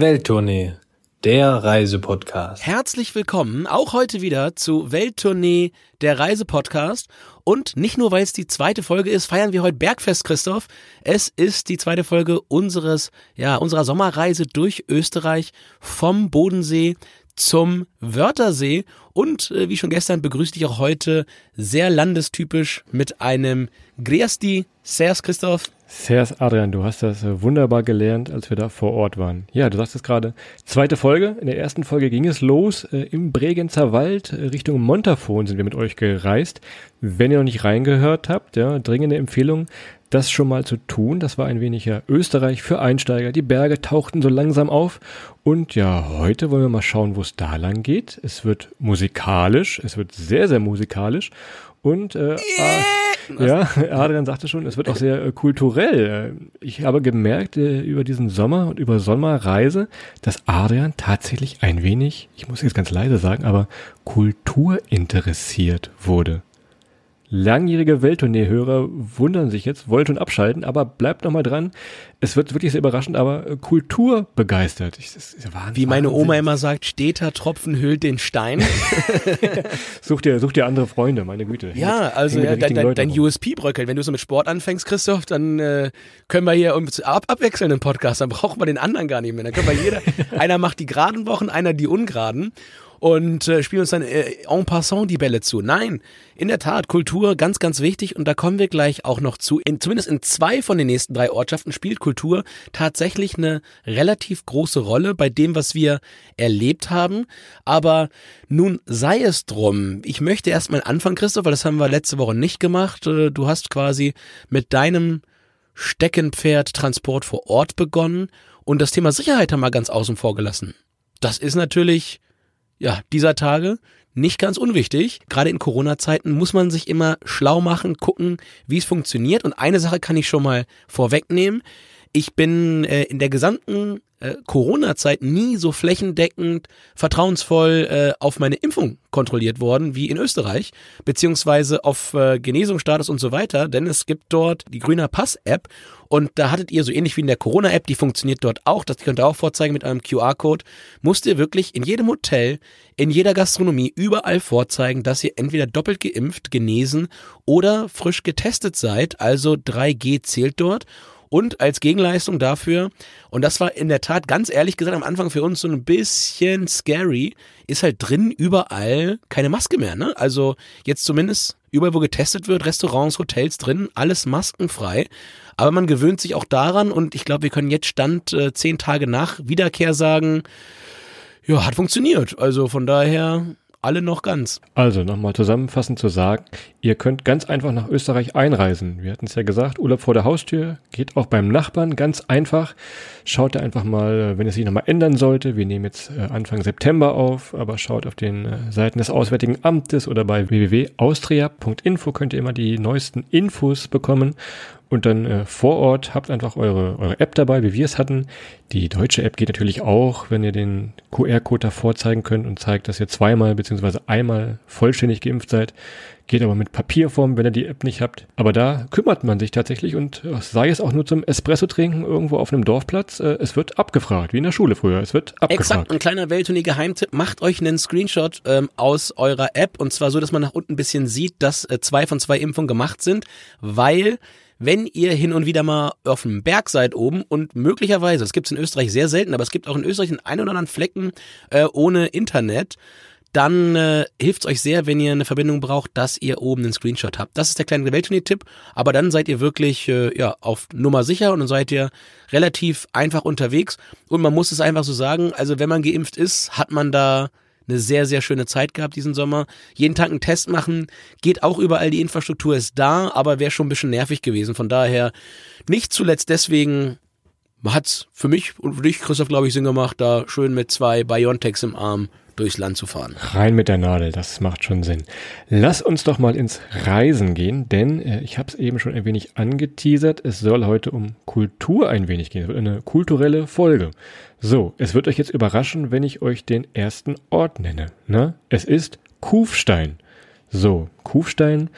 Welttournee, der Reisepodcast. Herzlich willkommen auch heute wieder zu Welttournee, der Reisepodcast. Und nicht nur, weil es die zweite Folge ist, feiern wir heute Bergfest, Christoph. Es ist die zweite Folge unseres, ja, unserer Sommerreise durch Österreich vom Bodensee zum Wörthersee. Und äh, wie schon gestern begrüße ich auch heute sehr landestypisch mit einem Griasti. Servus, Christoph. Servus, Adrian, du hast das äh, wunderbar gelernt, als wir da vor Ort waren. Ja, du sagst es gerade. Zweite Folge. In der ersten Folge ging es los. Äh, Im Bregenzer Wald äh, Richtung Montafon sind wir mit euch gereist. Wenn ihr noch nicht reingehört habt, ja, dringende Empfehlung, das schon mal zu tun. Das war ein wenig ja Österreich für Einsteiger. Die Berge tauchten so langsam auf. Und ja, heute wollen wir mal schauen, wo es da lang geht. Es wird musikalisch. Es wird sehr, sehr musikalisch. Und äh, yeah. Ja, Adrian sagte schon, es wird auch sehr äh, kulturell. Ich habe gemerkt äh, über diesen Sommer und über Sommerreise, dass Adrian tatsächlich ein wenig, ich muss jetzt ganz leise sagen, aber kulturinteressiert wurde. Langjährige Welttournee-Hörer wundern sich jetzt, wollen schon abschalten, aber bleibt noch mal dran. Es wird wirklich sehr überraschend, aber äh, Kultur begeistert. Ich, das ist Wahnsinn, Wie meine Oma immer sagt, steter Tropfen hüllt den Stein. such, dir, such dir andere Freunde, meine Güte. Ja, also ja, dein, dein, dein USP bröckelt. Wenn du so mit Sport anfängst, Christoph, dann äh, können wir hier uns ab, abwechseln im Podcast. Dann brauchen wir den anderen gar nicht mehr. Dann können wir jeder, einer macht die geraden Wochen, einer die ungeraden und äh, spielen uns dann äh, en passant die Bälle zu. Nein, in der Tat, Kultur ganz, ganz wichtig und da kommen wir gleich auch noch zu. In, zumindest in zwei von den nächsten drei Ortschaften spielt Kultur tatsächlich eine relativ große Rolle bei dem, was wir erlebt haben. Aber nun sei es drum. Ich möchte erstmal anfangen, Christoph, weil das haben wir letzte Woche nicht gemacht. Äh, du hast quasi mit deinem Steckenpferd Transport vor Ort begonnen und das Thema Sicherheit haben wir ganz außen vor gelassen. Das ist natürlich ja, dieser Tage nicht ganz unwichtig. Gerade in Corona-Zeiten muss man sich immer schlau machen, gucken, wie es funktioniert. Und eine Sache kann ich schon mal vorwegnehmen. Ich bin äh, in der gesamten äh, Corona-Zeit nie so flächendeckend vertrauensvoll äh, auf meine Impfung kontrolliert worden wie in Österreich, beziehungsweise auf äh, Genesungsstatus und so weiter, denn es gibt dort die Grüner Pass-App und da hattet ihr so ähnlich wie in der Corona-App, die funktioniert dort auch, das könnt ihr auch vorzeigen mit einem QR-Code, musst ihr wirklich in jedem Hotel, in jeder Gastronomie, überall vorzeigen, dass ihr entweder doppelt geimpft, genesen oder frisch getestet seid, also 3G zählt dort und als Gegenleistung dafür, und das war in der Tat ganz ehrlich gesagt am Anfang für uns so ein bisschen scary, ist halt drin überall keine Maske mehr. Ne? Also jetzt zumindest überall, wo getestet wird, Restaurants, Hotels drin, alles maskenfrei. Aber man gewöhnt sich auch daran und ich glaube, wir können jetzt Stand äh, zehn Tage nach Wiederkehr sagen, ja, hat funktioniert. Also von daher alle noch ganz. Also nochmal zusammenfassend zu sagen, ihr könnt ganz einfach nach Österreich einreisen. Wir hatten es ja gesagt, Urlaub vor der Haustür geht auch beim Nachbarn ganz einfach. Schaut da einfach mal, wenn es sich nochmal ändern sollte. Wir nehmen jetzt äh, Anfang September auf, aber schaut auf den äh, Seiten des Auswärtigen Amtes oder bei www.austria.info könnt ihr immer die neuesten Infos bekommen und dann äh, vor Ort habt einfach eure, eure App dabei, wie wir es hatten. Die deutsche App geht natürlich auch, wenn ihr den QR-Code davor zeigen könnt und zeigt, dass ihr zweimal beziehungsweise einmal vollständig geimpft seid. Geht aber mit Papierform, wenn ihr die App nicht habt. Aber da kümmert man sich tatsächlich und äh, sei es auch nur zum Espresso trinken irgendwo auf einem Dorfplatz, äh, es wird abgefragt, wie in der Schule früher. Es wird abgefragt. Exakt, ein kleiner Welttournee-Geheimtipp. Macht euch einen Screenshot ähm, aus eurer App und zwar so, dass man nach unten ein bisschen sieht, dass äh, zwei von zwei Impfungen gemacht sind, weil wenn ihr hin und wieder mal auf dem Berg seid oben und möglicherweise, das gibt es in Österreich sehr selten, aber es gibt auch in Österreich einen ein oder anderen Flecken äh, ohne Internet, dann äh, hilft es euch sehr, wenn ihr eine Verbindung braucht, dass ihr oben einen Screenshot habt. Das ist der kleine Welttournee-Tipp, aber dann seid ihr wirklich äh, ja, auf Nummer sicher und dann seid ihr relativ einfach unterwegs. Und man muss es einfach so sagen, also wenn man geimpft ist, hat man da eine sehr, sehr schöne Zeit gehabt diesen Sommer. Jeden Tag einen Test machen, geht auch überall, die Infrastruktur ist da, aber wäre schon ein bisschen nervig gewesen. Von daher, nicht zuletzt deswegen hat's für mich und für dich, Christoph, glaube ich, Sinn gemacht, da schön mit zwei Biontechs im Arm durchs Land zu fahren. Rein mit der Nadel, das macht schon Sinn. Lass uns doch mal ins Reisen gehen, denn äh, ich habe es eben schon ein wenig angeteasert. Es soll heute um Kultur ein wenig gehen. Es wird eine kulturelle Folge. So, es wird euch jetzt überraschen, wenn ich euch den ersten Ort nenne. Ne? Es ist Kufstein. So, Kufstein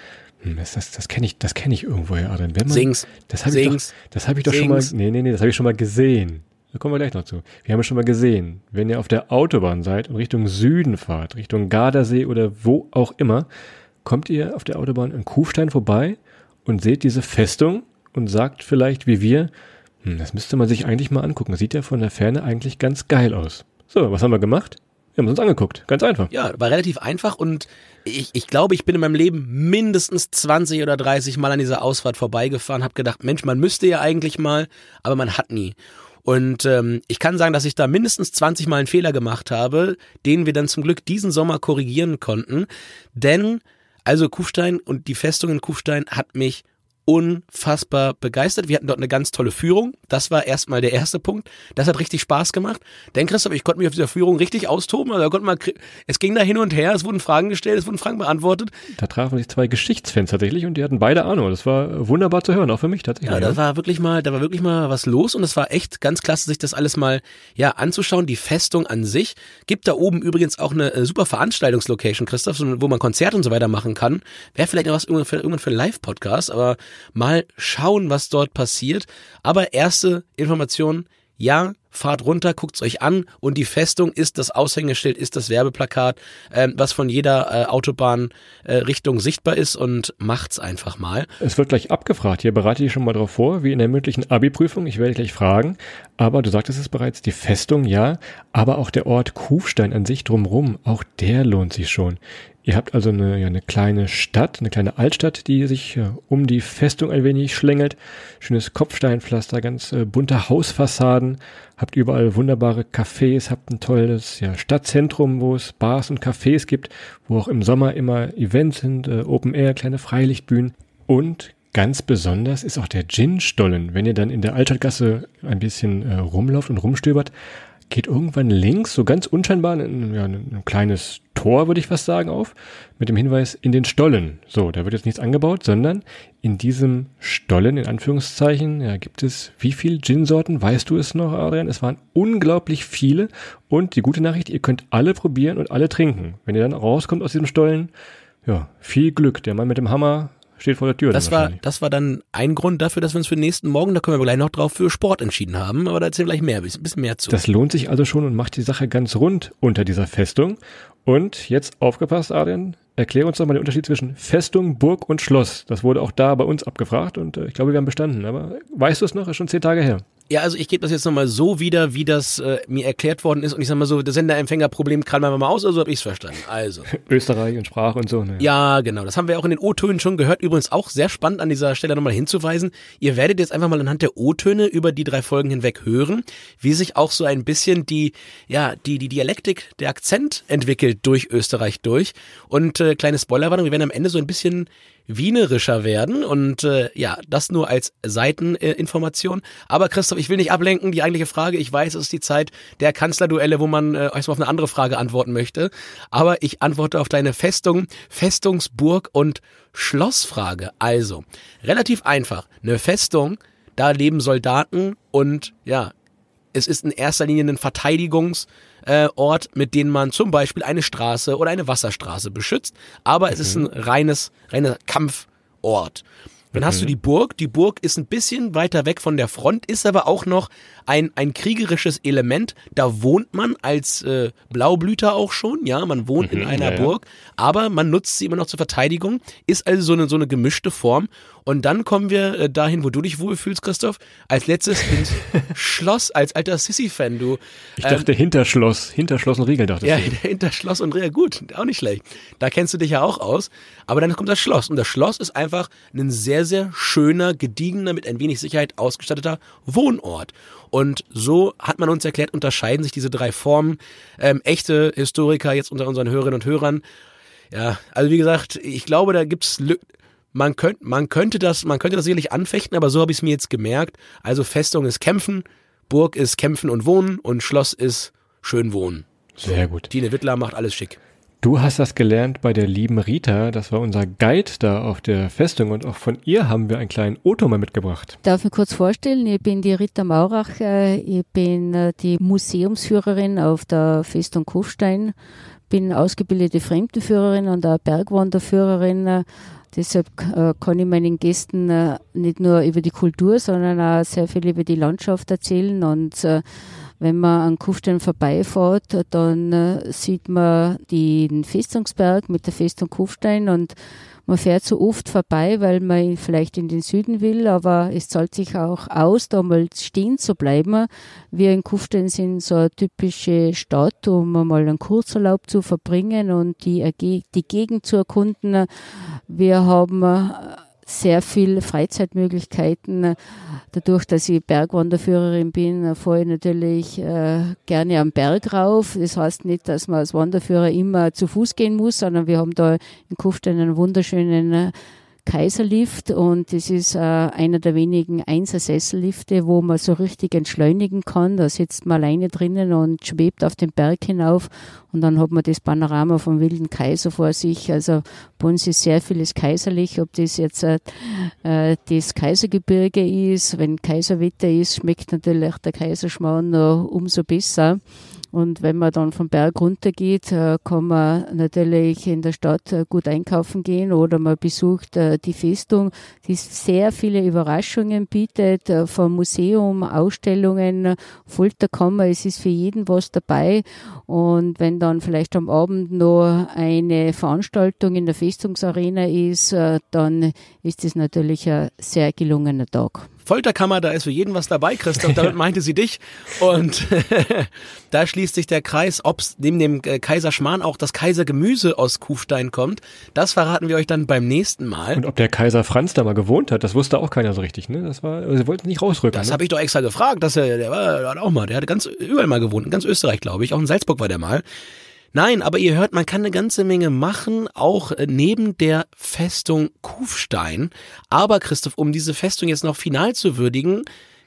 hm, das, das, das kenne ich, das kenne ich irgendwoher, Adrian. Wenn man, Sings. Das habe ich doch, das habe ich doch Sings. schon mal, nee, nee, nee, das habe ich schon mal gesehen. Da kommen wir gleich noch zu. Wir haben ja schon mal gesehen, wenn ihr auf der Autobahn seid und Richtung Süden fahrt, Richtung Gardasee oder wo auch immer, kommt ihr auf der Autobahn in Kufstein vorbei und seht diese Festung und sagt vielleicht wie wir, hm, das müsste man sich eigentlich mal angucken. Sieht ja von der Ferne eigentlich ganz geil aus. So, was haben wir gemacht? Wir haben uns angeguckt. Ganz einfach. Ja, war relativ einfach und ich, ich glaube, ich bin in meinem Leben mindestens 20 oder 30 Mal an dieser Ausfahrt vorbeigefahren, habe gedacht, Mensch, man müsste ja eigentlich mal, aber man hat nie. Und ähm, ich kann sagen, dass ich da mindestens 20 Mal einen Fehler gemacht habe, den wir dann zum Glück diesen Sommer korrigieren konnten. Denn, also Kufstein und die Festung in Kufstein hat mich unfassbar begeistert. Wir hatten dort eine ganz tolle Führung. Das war erstmal der erste Punkt. Das hat richtig Spaß gemacht. Denn Christoph, ich konnte mich auf dieser Führung richtig austoben. Also konnte mal, es ging da hin und her, es wurden Fragen gestellt, es wurden Fragen beantwortet. Da trafen sich zwei Geschichtsfans tatsächlich und die hatten beide Ahnung. Das war wunderbar zu hören, auch für mich tatsächlich. Ja, da war wirklich mal, da war wirklich mal was los und es war echt ganz klasse, sich das alles mal ja anzuschauen. Die Festung an sich gibt da oben übrigens auch eine äh, super Veranstaltungslocation, Christoph, wo man Konzerte und so weiter machen kann. Wäre vielleicht noch was irgendwann für, irgendwann für einen Live-Podcast, aber mal schauen, was dort passiert. Aber erste Information, ja, fahrt runter, guckt's euch an und die Festung ist das Aushängeschild, ist das Werbeplakat, äh, was von jeder äh, Autobahnrichtung äh, sichtbar ist und macht's einfach mal. Es wird gleich abgefragt. Hier bereite ich schon mal darauf vor, wie in der mündlichen Abi-Prüfung. Ich werde gleich fragen. Aber du sagtest es bereits, die Festung, ja, aber auch der Ort Kufstein an sich drumrum, auch der lohnt sich schon. Ihr habt also eine, ja, eine kleine Stadt, eine kleine Altstadt, die sich ja, um die Festung ein wenig schlängelt. Schönes Kopfsteinpflaster, ganz äh, bunte Hausfassaden. Habt überall wunderbare Cafés, habt ein tolles ja, Stadtzentrum, wo es Bars und Cafés gibt, wo auch im Sommer immer Events sind, äh, Open Air, kleine Freilichtbühnen. Und ganz besonders ist auch der Gin-Stollen. Wenn ihr dann in der Altstadtgasse ein bisschen äh, rumlauft und rumstöbert, geht irgendwann links, so ganz unscheinbar, ein, ja, ein kleines Tor, würde ich fast sagen, auf, mit dem Hinweis in den Stollen. So, da wird jetzt nichts angebaut, sondern in diesem Stollen, in Anführungszeichen, ja, gibt es wie viel Gin-Sorten? Weißt du es noch, Adrian? Es waren unglaublich viele und die gute Nachricht, ihr könnt alle probieren und alle trinken. Wenn ihr dann rauskommt aus diesem Stollen, ja, viel Glück. Der Mann mit dem Hammer steht vor der Tür. Das war, das war dann ein Grund dafür, dass wir uns für den nächsten Morgen, da können wir gleich noch drauf, für Sport entschieden haben. Aber da erzählen wir gleich mehr, ein bisschen mehr zu. Das lohnt sich also schon und macht die Sache ganz rund unter dieser Festung. Und jetzt aufgepasst, Adrian, erklär uns doch mal den Unterschied zwischen Festung, Burg und Schloss. Das wurde auch da bei uns abgefragt und äh, ich glaube, wir haben bestanden. Aber weißt du es noch? Ist schon zehn Tage her. Ja, also ich gebe das jetzt nochmal so wieder, wie das äh, mir erklärt worden ist. Und ich sag mal so, das Senderempfängerproblem kann man mal aus, also habe ich es verstanden. Also. Österreich und Sprache und so. Ne? Ja, genau. Das haben wir auch in den O-Tönen schon gehört. Übrigens auch sehr spannend an dieser Stelle nochmal hinzuweisen. Ihr werdet jetzt einfach mal anhand der O-Töne über die drei Folgen hinweg hören, wie sich auch so ein bisschen die, ja, die, die Dialektik, der Akzent entwickelt durch Österreich durch. Und äh, kleine Spoilerwarnung, wir werden am Ende so ein bisschen wienerischer werden und äh, ja, das nur als Seiteninformation. Äh, Aber Christoph, ich will nicht ablenken, die eigentliche Frage, ich weiß, es ist die Zeit der Kanzlerduelle, wo man äh, erstmal auf eine andere Frage antworten möchte. Aber ich antworte auf deine Festung, Festungsburg und Schlossfrage. Also, relativ einfach. Eine Festung, da leben Soldaten und ja, es ist in erster Linie ein Verteidigungsort, äh, mit dem man zum Beispiel eine Straße oder eine Wasserstraße beschützt. Aber mhm. es ist ein mhm. reines, reiner Kampfort. Dann hast du mhm. die Burg. Die Burg ist ein bisschen weiter weg von der Front, ist aber auch noch ein, ein kriegerisches Element. Da wohnt man als äh, Blaublüter auch schon, ja, man wohnt mhm, in einer ja, Burg, aber man nutzt sie immer noch zur Verteidigung, ist also so eine, so eine gemischte Form. Und dann kommen wir äh, dahin, wo du dich wohlfühlst, Christoph. Als letztes ins Schloss, als alter Sissy-Fan, du. Ich dachte ähm, Hinterschloss, Hinterschloss und Riegel, dachte ich. Ja, Hinterschloss und Riegel, gut, auch nicht schlecht. Da kennst du dich ja auch aus. Aber dann kommt das Schloss. Und das Schloss ist einfach ein sehr, sehr schöner, gediegener, mit ein wenig Sicherheit ausgestatteter Wohnort. Und so hat man uns erklärt, unterscheiden sich diese drei Formen. Ähm, echte Historiker jetzt unter unseren Hörerinnen und Hörern. Ja, also wie gesagt, ich glaube, da gibt's man könnte man könnte das man könnte das sicherlich anfechten, aber so habe ich es mir jetzt gemerkt. Also Festung ist kämpfen, Burg ist kämpfen und wohnen und Schloss ist schön wohnen. Sehr gut. Tine Wittler macht alles schick. Du hast das gelernt bei der lieben Rita, das war unser Guide da auf der Festung und auch von ihr haben wir einen kleinen Otto mal mitgebracht. Darf ich mich kurz vorstellen, ich bin die Rita Maurach, äh, ich bin äh, die Museumsführerin auf der Festung Kufstein, bin ausgebildete Fremdenführerin und auch Bergwanderführerin, Deshalb äh, kann ich meinen Gästen äh, nicht nur über die Kultur, sondern auch sehr viel über die Landschaft erzählen. Und äh, wenn man an Kufstein vorbeifährt, dann sieht man den Festungsberg mit der Festung Kufstein und man fährt so oft vorbei, weil man vielleicht in den Süden will, aber es zahlt sich auch aus, da mal stehen zu bleiben. Wir in Kufstein sind so eine typische Stadt, um mal einen Kurzurlaub zu verbringen und die, die Gegend zu erkunden. Wir haben äh, sehr viele Freizeitmöglichkeiten. Dadurch, dass ich Bergwanderführerin bin, fahre ich natürlich äh, gerne am Berg rauf. Das heißt nicht, dass man als Wanderführer immer zu Fuß gehen muss, sondern wir haben da in Kufstein einen wunderschönen äh, Kaiserlift und das ist äh, einer der wenigen Einser-Sessellifte, wo man so richtig entschleunigen kann. Da sitzt man alleine drinnen und schwebt auf den Berg hinauf und dann hat man das Panorama vom Wilden Kaiser vor sich. Also bei uns ist sehr vieles kaiserlich, ob das jetzt äh, äh das Kaisergebirge ist, wenn Kaiserwetter ist, schmeckt natürlich der Kaiserschmarrn noch umso besser. Und wenn man dann vom Berg runter geht, äh, kann man natürlich in der Stadt äh, gut einkaufen gehen oder man besucht äh, die Festung, die sehr viele Überraschungen bietet, vom Museum, Ausstellungen, Folterkammer, es ist für jeden was dabei. Und wenn dann vielleicht am Abend noch eine Veranstaltung in der Festungsarena ist, dann ist es natürlich ein sehr gelungener Tag. Folterkammer, da ist für jeden was dabei, Christoph, damit meinte sie dich. Und da schließt sich der Kreis, ob neben dem äh, Kaiser Schmarrn auch das Kaisergemüse aus Kufstein kommt. Das verraten wir euch dann beim nächsten Mal. Und ob der Kaiser Franz da mal gewohnt hat, das wusste auch keiner so richtig, ne? Das war, sie wollten nicht rausrücken. Das ne? habe ich doch extra gefragt, dass er, der war der hat auch mal, der hatte ganz überall mal gewohnt, in ganz Österreich, glaube ich, auch in Salzburg war der mal. Nein, aber ihr hört, man kann eine ganze Menge machen, auch äh, neben der Festung Kufstein. Aber Christoph, um diese Festung jetzt noch final zu würdigen,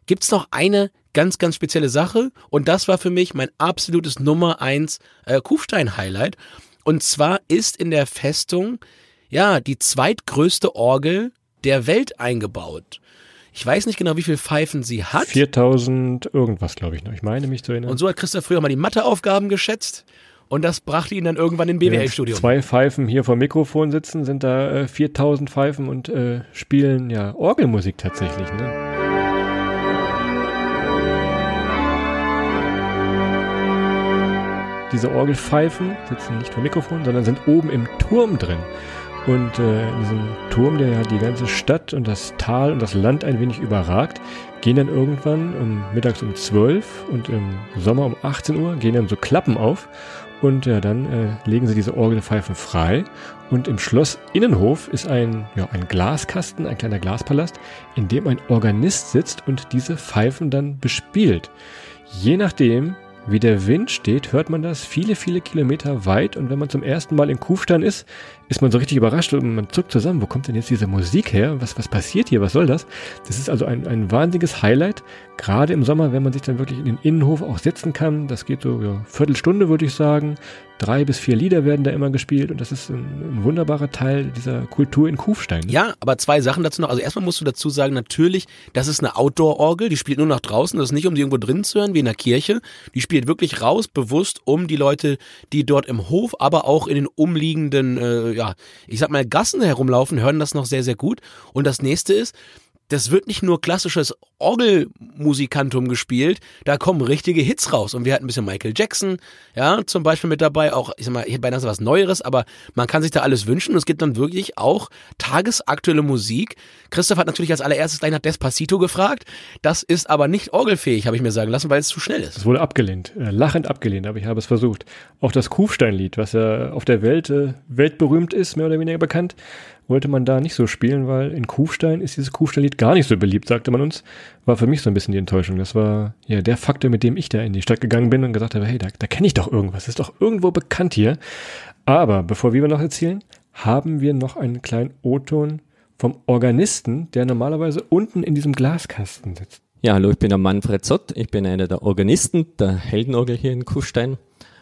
gibt's noch eine ganz, ganz spezielle Sache. Und das war für mich mein absolutes Nummer eins äh, Kufstein-Highlight. Und zwar ist in der Festung, ja, die zweitgrößte Orgel der Welt eingebaut. Ich weiß nicht genau, wie viele Pfeifen sie hat. 4000 irgendwas, glaube ich noch. Ich meine mich zu erinnern. Und so hat Christoph früher mal die Matheaufgaben geschätzt. Und das brachte ihn dann irgendwann in BWL-Studium. Zwei Pfeifen hier vor Mikrofon sitzen, sind da äh, 4000 Pfeifen und äh, spielen ja Orgelmusik tatsächlich. Ne? Diese Orgelpfeifen sitzen nicht vor Mikrofon, sondern sind oben im Turm drin. Und äh, in diesem Turm, der ja die ganze Stadt und das Tal und das Land ein wenig überragt, gehen dann irgendwann um mittags um 12 und im Sommer um 18 Uhr gehen dann so Klappen auf und ja, dann äh, legen sie diese Orgelpfeifen frei. Und im Schloss Innenhof ist ein, ja, ein Glaskasten, ein kleiner Glaspalast, in dem ein Organist sitzt und diese Pfeifen dann bespielt. Je nachdem, wie der Wind steht, hört man das viele, viele Kilometer weit. Und wenn man zum ersten Mal in Kufstein ist, ist man so richtig überrascht und man zuckt zusammen. Wo kommt denn jetzt diese Musik her? Was, was passiert hier? Was soll das? Das ist also ein, ein wahnsinniges Highlight. Gerade im Sommer, wenn man sich dann wirklich in den Innenhof auch setzen kann. Das geht so ja, Viertelstunde, würde ich sagen. Drei bis vier Lieder werden da immer gespielt und das ist ein, ein wunderbarer Teil dieser Kultur in Kufstein. Ne? Ja, aber zwei Sachen dazu noch. Also erstmal musst du dazu sagen, natürlich, das ist eine Outdoor-Orgel, die spielt nur nach draußen. Das ist nicht, um die irgendwo drin zu hören, wie in der Kirche. Die spielt wirklich raus, bewusst, um die Leute, die dort im Hof, aber auch in den umliegenden äh, ja, ich sag mal, Gassen herumlaufen, hören das noch sehr, sehr gut. Und das nächste ist, das wird nicht nur klassisches Orgelmusikantum gespielt, da kommen richtige Hits raus. Und wir hatten ein bisschen Michael Jackson, ja, zum Beispiel mit dabei, auch, ich sag mal, ich hätte beinahe was Neueres, aber man kann sich da alles wünschen. Und es gibt dann wirklich auch tagesaktuelle Musik. Christoph hat natürlich als allererstes gleich nach Despacito gefragt. Das ist aber nicht orgelfähig, habe ich mir sagen lassen, weil es zu schnell ist. Es wurde abgelehnt, äh, lachend abgelehnt, aber ich habe es versucht. Auch das Kufsteinlied, was ja auf der Welt äh, weltberühmt ist, mehr oder weniger bekannt, wollte man da nicht so spielen, weil in Kufstein ist dieses Kufsteinlied gar nicht so beliebt, sagte man uns. War für mich so ein bisschen die Enttäuschung. Das war ja der Faktor, mit dem ich da in die Stadt gegangen bin und gesagt habe, hey, da, da kenne ich doch irgendwas, ist doch irgendwo bekannt hier. Aber bevor wir noch erzählen, haben wir noch einen kleinen O-Ton vom Organisten, der normalerweise unten in diesem Glaskasten sitzt. Ja, hallo, ich bin der Manfred Zott. Ich bin einer der Organisten der Heldenorgel hier in Kufstein.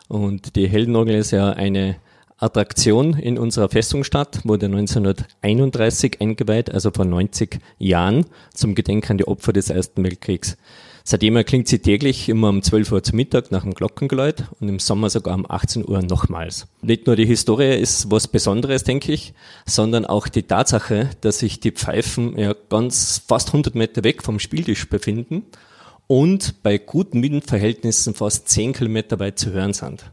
Und die Heldenorgel ist ja eine Attraktion in unserer Festungsstadt, wurde 1931 eingeweiht, also vor 90 Jahren, zum Gedenken an die Opfer des Ersten Weltkriegs. Seitdem erklingt sie täglich immer um 12 Uhr zu Mittag nach dem Glockengeläut und im Sommer sogar um 18 Uhr nochmals. Nicht nur die Historie ist was Besonderes, denke ich, sondern auch die Tatsache, dass sich die Pfeifen ja ganz fast 100 Meter weg vom Spieltisch befinden und bei guten Windverhältnissen fast 10 Kilometer weit zu hören sind.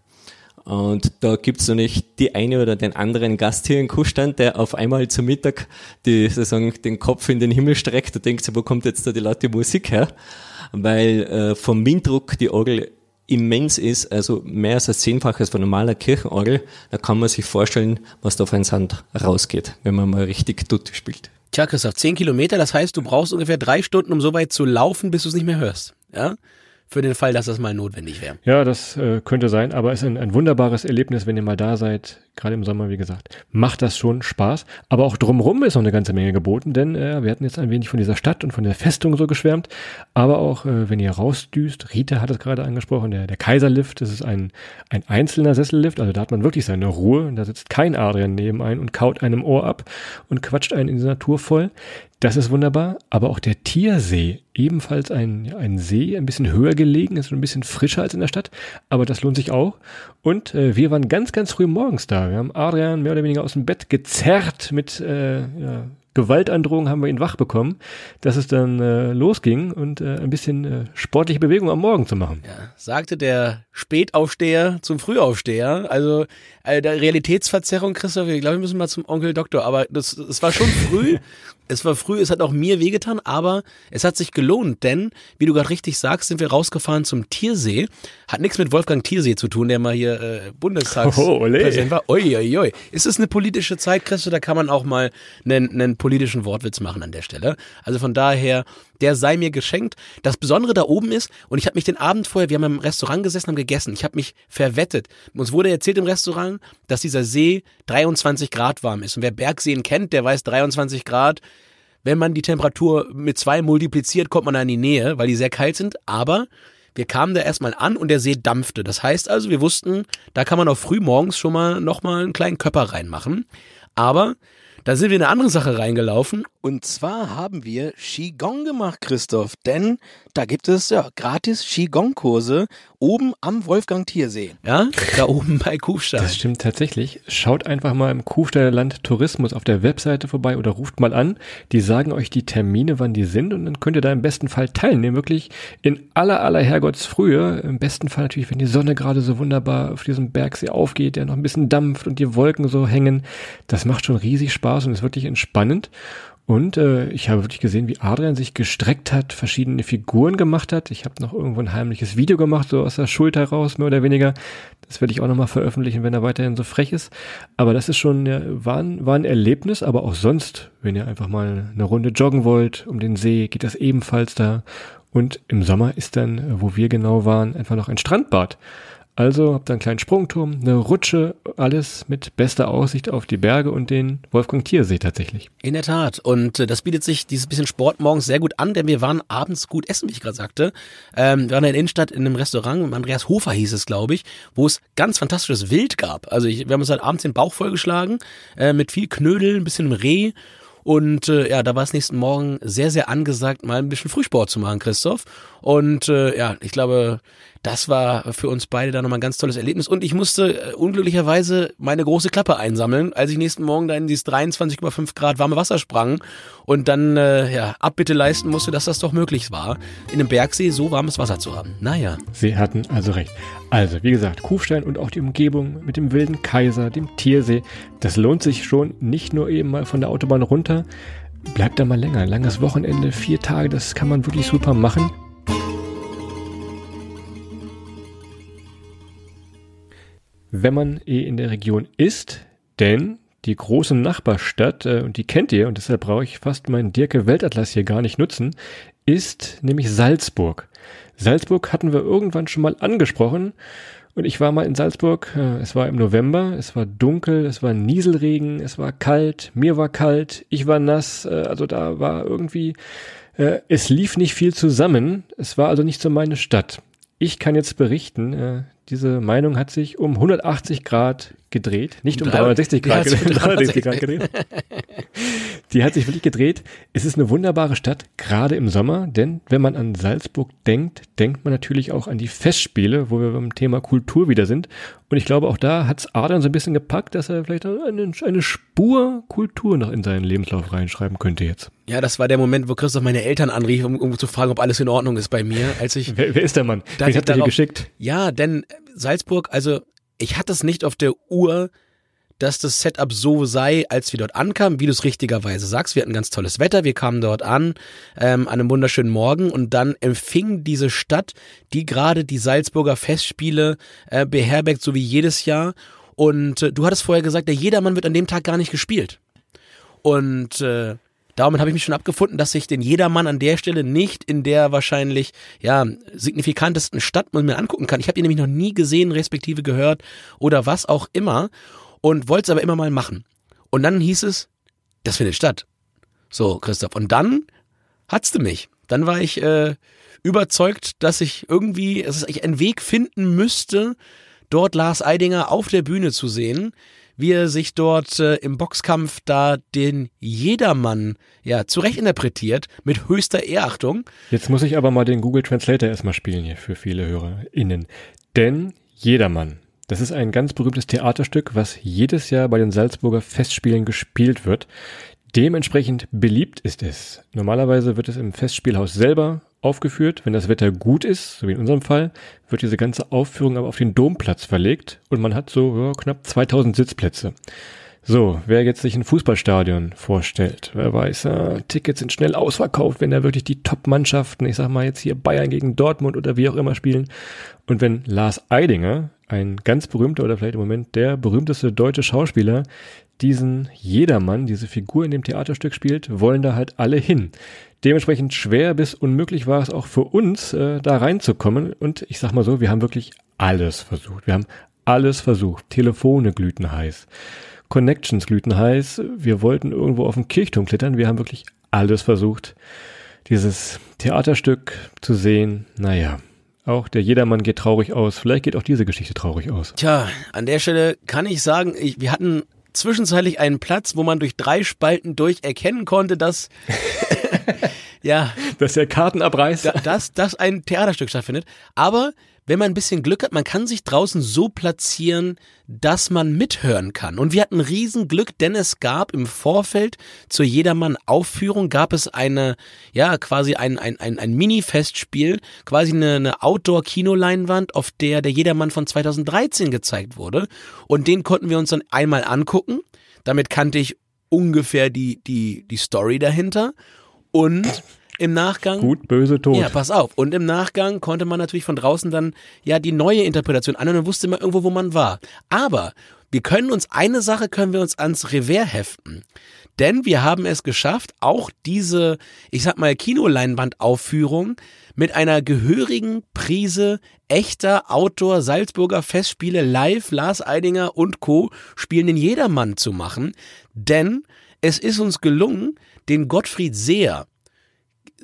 Und da gibt's noch nicht die eine oder den anderen Gast hier in Kuhstand, der auf einmal zu Mittag die, sozusagen, den Kopf in den Himmel streckt und denkt, wo kommt jetzt da die laute Musik her? Weil äh, vom Winddruck die Orgel immens ist, also mehr als das Zehnfaches von normaler Kirchenorgel. Da kann man sich vorstellen, was da auf einen Sand rausgeht, wenn man mal richtig Tutti spielt. Tja, Christoph, zehn Kilometer, das heißt, du brauchst ungefähr drei Stunden, um so weit zu laufen, bis du es nicht mehr hörst. Ja? Für den Fall, dass das mal notwendig wäre. Ja, das äh, könnte sein, aber es ist ein, ein wunderbares Erlebnis, wenn ihr mal da seid, gerade im Sommer, wie gesagt. Macht das schon Spaß, aber auch drumherum ist noch eine ganze Menge geboten, denn äh, wir hatten jetzt ein wenig von dieser Stadt und von der Festung so geschwärmt, aber auch äh, wenn ihr rausdüst, Rita hat es gerade angesprochen, der, der Kaiserlift, das ist ein, ein einzelner Sessellift, also da hat man wirklich seine Ruhe, da sitzt kein Adrian neben ein und kaut einem Ohr ab und quatscht einen in die Natur voll. Das ist wunderbar, aber auch der Tiersee, ebenfalls ein, ein See, ein bisschen höher gelegen, ist ein bisschen frischer als in der Stadt, aber das lohnt sich auch. Und äh, wir waren ganz, ganz früh morgens da. Wir haben Adrian mehr oder weniger aus dem Bett gezerrt mit äh, ja, Gewaltandrohung haben wir ihn wach bekommen, dass es dann äh, losging und äh, ein bisschen äh, sportliche Bewegung am Morgen zu machen. Ja, sagte der Spätaufsteher zum Frühaufsteher. Also äh, der Realitätsverzerrung, Christoph, ich glaube, wir müssen mal zum Onkel Doktor. Aber das, es war schon früh. es war früh, es hat auch mir wehgetan, aber es hat sich gelohnt, denn, wie du gerade richtig sagst, sind wir rausgefahren zum Tiersee. Hat nichts mit Wolfgang Tiersee zu tun, der mal hier äh, Bundestagspräsident oh, war. Oi, oi, oi. Ist es eine politische Zeit, Christoph? Da kann man auch mal einen, einen politischen Wortwitz machen an der Stelle. Also von daher, der sei mir geschenkt. Das Besondere da oben ist, und ich habe mich den Abend vorher, wir haben im Restaurant gesessen, haben gegessen. Ich habe mich verwettet. Uns wurde erzählt im Restaurant, dass dieser See 23 Grad warm ist. Und wer Bergseen kennt, der weiß 23 Grad. Wenn man die Temperatur mit zwei multipliziert, kommt man da in die Nähe, weil die sehr kalt sind. Aber wir kamen da erstmal an und der See dampfte. Das heißt also, wir wussten, da kann man auch früh morgens schon mal nochmal einen kleinen Körper reinmachen. Aber da sind wir in eine andere Sache reingelaufen. Und zwar haben wir Qigong gemacht, Christoph. Denn da gibt es ja gratis Qigong-Kurse oben am Wolfgang Tiersee. Ja, da oben bei Kufstein. Das stimmt tatsächlich. Schaut einfach mal im Kufsteiner Land Tourismus auf der Webseite vorbei oder ruft mal an. Die sagen euch die Termine, wann die sind und dann könnt ihr da im besten Fall teilnehmen. Wirklich in aller, aller Herrgottsfrühe. Im besten Fall natürlich, wenn die Sonne gerade so wunderbar auf diesem Bergsee aufgeht, der noch ein bisschen dampft und die Wolken so hängen. Das macht schon riesig Spaß und ist wirklich entspannend. Und äh, ich habe wirklich gesehen, wie Adrian sich gestreckt hat, verschiedene Figuren gemacht hat. Ich habe noch irgendwo ein heimliches Video gemacht, so aus der Schulter raus, mehr oder weniger. Das werde ich auch nochmal veröffentlichen, wenn er weiterhin so frech ist. Aber das ist schon, ja, war, ein, war ein Erlebnis, aber auch sonst, wenn ihr einfach mal eine Runde joggen wollt um den See, geht das ebenfalls da. Und im Sommer ist dann, wo wir genau waren, einfach noch ein Strandbad. Also habt ihr einen kleinen Sprungturm, eine Rutsche, alles mit bester Aussicht auf die Berge und den Wolfgang Tiersee tatsächlich. In der Tat. Und äh, das bietet sich dieses bisschen Sport morgens sehr gut an, denn wir waren abends gut essen, wie ich gerade sagte. Ähm, wir waren in der Innenstadt in einem Restaurant, mit Andreas Hofer hieß es, glaube ich, wo es ganz fantastisches Wild gab. Also ich, wir haben uns halt abends den Bauch vollgeschlagen, äh, mit viel Knödel, ein bisschen Reh und äh, ja, da war es nächsten Morgen sehr, sehr angesagt, mal ein bisschen Frühsport zu machen, Christoph. Und äh, ja, ich glaube, das war für uns beide dann nochmal ein ganz tolles Erlebnis. Und ich musste äh, unglücklicherweise meine große Klappe einsammeln, als ich nächsten Morgen da in dieses 23,5 Grad warme Wasser sprang und dann äh, ja, Abbitte leisten musste, dass das doch möglich war, in einem Bergsee so warmes Wasser zu haben. Naja. Sie hatten also recht. Also, wie gesagt, Kufstein und auch die Umgebung mit dem wilden Kaiser, dem Tiersee, das lohnt sich schon nicht nur eben mal von der Autobahn runter. Bleibt da mal länger. Langes Wochenende, vier Tage, das kann man wirklich super machen. Wenn man eh in der Region ist, denn die große Nachbarstadt, äh, und die kennt ihr, und deshalb brauche ich fast meinen Dirke Weltatlas hier gar nicht nutzen, ist nämlich Salzburg. Salzburg hatten wir irgendwann schon mal angesprochen. Und ich war mal in Salzburg, äh, es war im November, es war dunkel, es war Nieselregen, es war kalt, mir war kalt, ich war nass, äh, also da war irgendwie, äh, es lief nicht viel zusammen, es war also nicht so meine Stadt. Ich kann jetzt berichten, äh, diese Meinung hat sich um 180 Grad gedreht, nicht um 360 Grad, gedreht, 360 Grad gedreht. Die hat sich wirklich gedreht. Es ist eine wunderbare Stadt, gerade im Sommer, denn wenn man an Salzburg denkt, denkt man natürlich auch an die Festspiele, wo wir beim Thema Kultur wieder sind. Und ich glaube, auch da hat's Adrian so ein bisschen gepackt, dass er vielleicht eine, eine Spur Kultur noch in seinen Lebenslauf reinschreiben könnte jetzt. Ja, das war der Moment, wo Christoph meine Eltern anrief, um, um zu fragen, ob alles in Ordnung ist bei mir, als ich. Wer, wer ist der Mann? Wen hat er dir geschickt? Ja, denn Salzburg, also ich hatte es nicht auf der Uhr, dass das Setup so sei, als wir dort ankamen, wie du es richtigerweise sagst. Wir hatten ganz tolles Wetter, wir kamen dort an ähm, an einem wunderschönen Morgen und dann empfing diese Stadt, die gerade die Salzburger Festspiele äh, beherbergt, so wie jedes Jahr. Und äh, du hattest vorher gesagt, der Jedermann wird an dem Tag gar nicht gespielt. Und äh, damit habe ich mich schon abgefunden, dass ich den Jedermann an der Stelle nicht in der wahrscheinlich ja signifikantesten Stadt mir angucken kann. Ich habe ihn nämlich noch nie gesehen, respektive gehört oder was auch immer und wollte es aber immer mal machen. Und dann hieß es, das findet statt. So, Christoph. Und dann hat's du mich. Dann war ich äh, überzeugt, dass ich irgendwie, dass ich einen Weg finden müsste, dort Lars Eidinger auf der Bühne zu sehen, wie er sich dort äh, im Boxkampf da den Jedermann ja zurecht interpretiert mit höchster Ehrachtung. Jetzt muss ich aber mal den Google Translator erstmal spielen hier für viele HörerInnen. Denn Jedermann das ist ein ganz berühmtes Theaterstück, was jedes Jahr bei den Salzburger Festspielen gespielt wird. Dementsprechend beliebt ist es. Normalerweise wird es im Festspielhaus selber aufgeführt. Wenn das Wetter gut ist, so wie in unserem Fall, wird diese ganze Aufführung aber auf den Domplatz verlegt und man hat so ja, knapp 2000 Sitzplätze. So, wer jetzt sich ein Fußballstadion vorstellt, wer weiß, äh, Tickets sind schnell ausverkauft, wenn da wirklich die Top-Mannschaften, ich sag mal jetzt hier Bayern gegen Dortmund oder wie auch immer spielen. Und wenn Lars Eidinger ein ganz berühmter oder vielleicht im Moment der berühmteste deutsche Schauspieler diesen Jedermann, diese Figur in dem Theaterstück spielt, wollen da halt alle hin. Dementsprechend schwer bis unmöglich war es auch für uns, äh, da reinzukommen. Und ich sag mal so, wir haben wirklich alles versucht. Wir haben alles versucht. Telefone glühten heiß. Connections glühten heiß. Wir wollten irgendwo auf den Kirchturm klettern. Wir haben wirklich alles versucht, dieses Theaterstück zu sehen. Naja, auch der Jedermann geht traurig aus. Vielleicht geht auch diese Geschichte traurig aus. Tja, an der Stelle kann ich sagen, ich, wir hatten zwischenzeitlich einen Platz, wo man durch drei Spalten durch erkennen konnte, dass ja, dass der Kartenabreiß, da, dass, dass ein Theaterstück stattfindet. Aber wenn man ein bisschen Glück hat, man kann sich draußen so platzieren, dass man mithören kann. Und wir hatten Riesenglück, denn es gab im Vorfeld zur Jedermann-Aufführung gab es eine, ja, quasi ein, ein, ein, ein Mini-Festspiel, quasi eine, eine Outdoor-Kinoleinwand, auf der der Jedermann von 2013 gezeigt wurde. Und den konnten wir uns dann einmal angucken. Damit kannte ich ungefähr die, die, die Story dahinter. Und im Nachgang. Gut, böse, tot. Ja, pass auf. Und im Nachgang konnte man natürlich von draußen dann ja die neue Interpretation an und wusste immer irgendwo, wo man war. Aber wir können uns, eine Sache können wir uns ans Revers heften. Denn wir haben es geschafft, auch diese, ich sag mal, Kinoleinwandaufführung mit einer gehörigen Prise echter Outdoor Salzburger Festspiele live Lars Eidinger und Co. spielen den Jedermann zu machen. Denn es ist uns gelungen, den Gottfried Seher,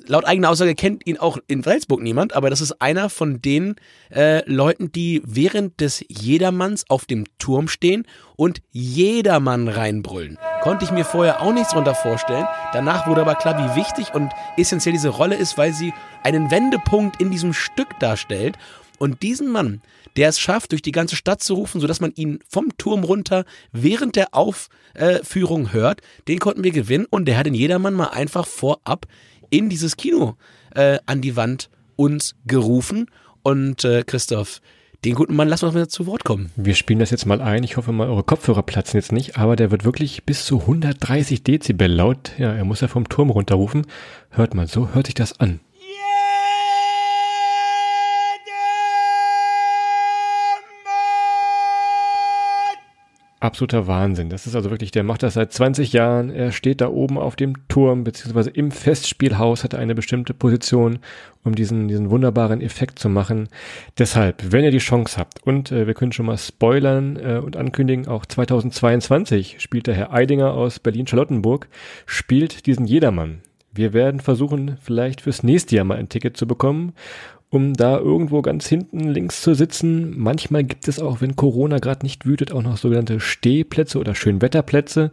laut eigener Aussage kennt ihn auch in Salzburg niemand, aber das ist einer von den äh, Leuten, die während des Jedermanns auf dem Turm stehen und Jedermann reinbrüllen. Konnte ich mir vorher auch nichts drunter vorstellen. Danach wurde aber klar, wie wichtig und essentiell diese Rolle ist, weil sie einen Wendepunkt in diesem Stück darstellt. Und diesen Mann, der es schafft, durch die ganze Stadt zu rufen, sodass man ihn vom Turm runter während der Aufführung hört, den konnten wir gewinnen und der hat den Jedermann mal einfach vorab in dieses Kino äh, an die Wand uns gerufen. Und äh, Christoph, den guten Mann lassen wir mal zu Wort kommen. Wir spielen das jetzt mal ein. Ich hoffe mal, eure Kopfhörer platzen jetzt nicht, aber der wird wirklich bis zu 130 Dezibel laut. Ja, er muss ja vom Turm runterrufen. Hört mal, so hört sich das an. Absoluter Wahnsinn. Das ist also wirklich, der macht das seit 20 Jahren. Er steht da oben auf dem Turm, beziehungsweise im Festspielhaus, hat er eine bestimmte Position, um diesen, diesen wunderbaren Effekt zu machen. Deshalb, wenn ihr die Chance habt, und äh, wir können schon mal spoilern äh, und ankündigen, auch 2022 spielt der Herr Eidinger aus Berlin-Charlottenburg, spielt diesen Jedermann. Wir werden versuchen, vielleicht fürs nächste Jahr mal ein Ticket zu bekommen um da irgendwo ganz hinten links zu sitzen. Manchmal gibt es auch, wenn Corona gerade nicht wütet, auch noch sogenannte Stehplätze oder Schönwetterplätze.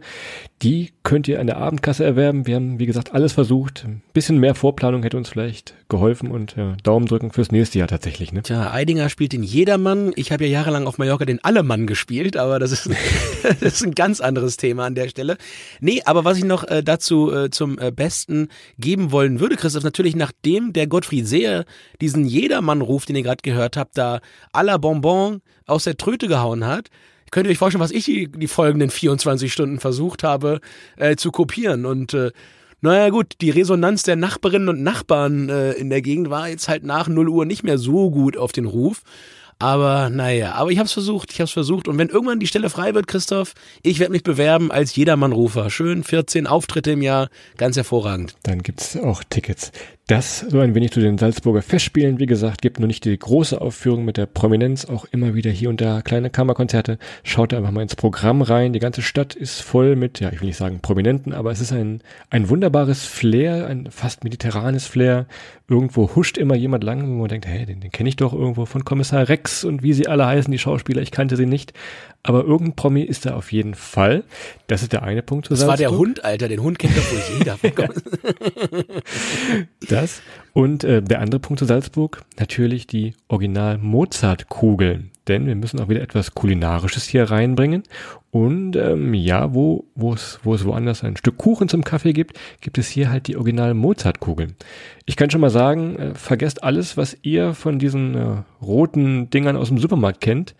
Die könnt ihr an der Abendkasse erwerben. Wir haben, wie gesagt, alles versucht. Ein bisschen mehr Vorplanung hätte uns vielleicht geholfen und ja, Daumen drücken fürs nächste Jahr tatsächlich. Ne? Tja, Eidinger spielt den Jedermann. Ich habe ja jahrelang auf Mallorca den Allemann gespielt, aber das ist, das ist ein ganz anderes Thema an der Stelle. Nee, aber was ich noch äh, dazu äh, zum äh, Besten geben wollen würde, Christoph, natürlich nachdem der Gottfried Seher diesen Jedermann-Ruf, den ihr gerade gehört habt, da aller Bonbon aus der Tröte gehauen hat, könnt ihr euch vorstellen, was ich die, die folgenden 24 Stunden versucht habe äh, zu kopieren. Und äh, naja gut, die Resonanz der Nachbarinnen und Nachbarn äh, in der Gegend war jetzt halt nach 0 Uhr nicht mehr so gut auf den Ruf. Aber naja, aber ich habe es versucht, ich habe es versucht. Und wenn irgendwann die Stelle frei wird, Christoph, ich werde mich bewerben als Jedermannrufer. Schön, 14 Auftritte im Jahr, ganz hervorragend. Dann gibt's auch Tickets. Das so ein wenig zu den Salzburger Festspielen. Wie gesagt, gibt nur nicht die große Aufführung mit der Prominenz, auch immer wieder hier und da kleine Kammerkonzerte. Schaut einfach mal ins Programm rein. Die ganze Stadt ist voll mit, ja, ich will nicht sagen Prominenten, aber es ist ein, ein wunderbares Flair, ein fast mediterranes Flair. Irgendwo huscht immer jemand lang, wo man denkt, hey, den, den kenne ich doch irgendwo von Kommissar Rex und wie sie alle heißen, die Schauspieler. Ich kannte sie nicht. Aber irgendein Promi ist da auf jeden Fall. Das ist der eine Punkt. Das Salzburg. war der Hund, Alter. Den Hund kennt doch wohl jeder. das. Und äh, der andere Punkt zu Salzburg, natürlich die Original-Mozart-Kugeln. Denn wir müssen auch wieder etwas Kulinarisches hier reinbringen. Und ähm, ja, wo, wo, es, wo es woanders ein Stück Kuchen zum Kaffee gibt, gibt es hier halt die Original-Mozart-Kugeln. Ich kann schon mal sagen, äh, vergesst alles, was ihr von diesen äh, roten Dingern aus dem Supermarkt kennt.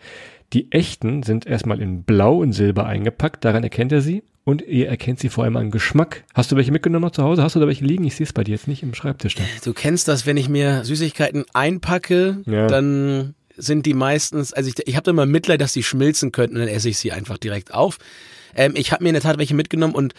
Die echten sind erstmal in Blau und Silber eingepackt, daran erkennt ihr sie. Und ihr erkennt sie vor allem an Geschmack. Hast du welche mitgenommen noch zu Hause? Hast du da welche liegen? Ich sehe es bei dir jetzt nicht im Schreibtisch. Da. Du kennst das, wenn ich mir Süßigkeiten einpacke, ja. dann sind die meistens, also ich, ich habe da immer Mitleid, dass die schmilzen könnten und dann esse ich sie einfach direkt auf. Ähm, ich habe mir in der Tat welche mitgenommen und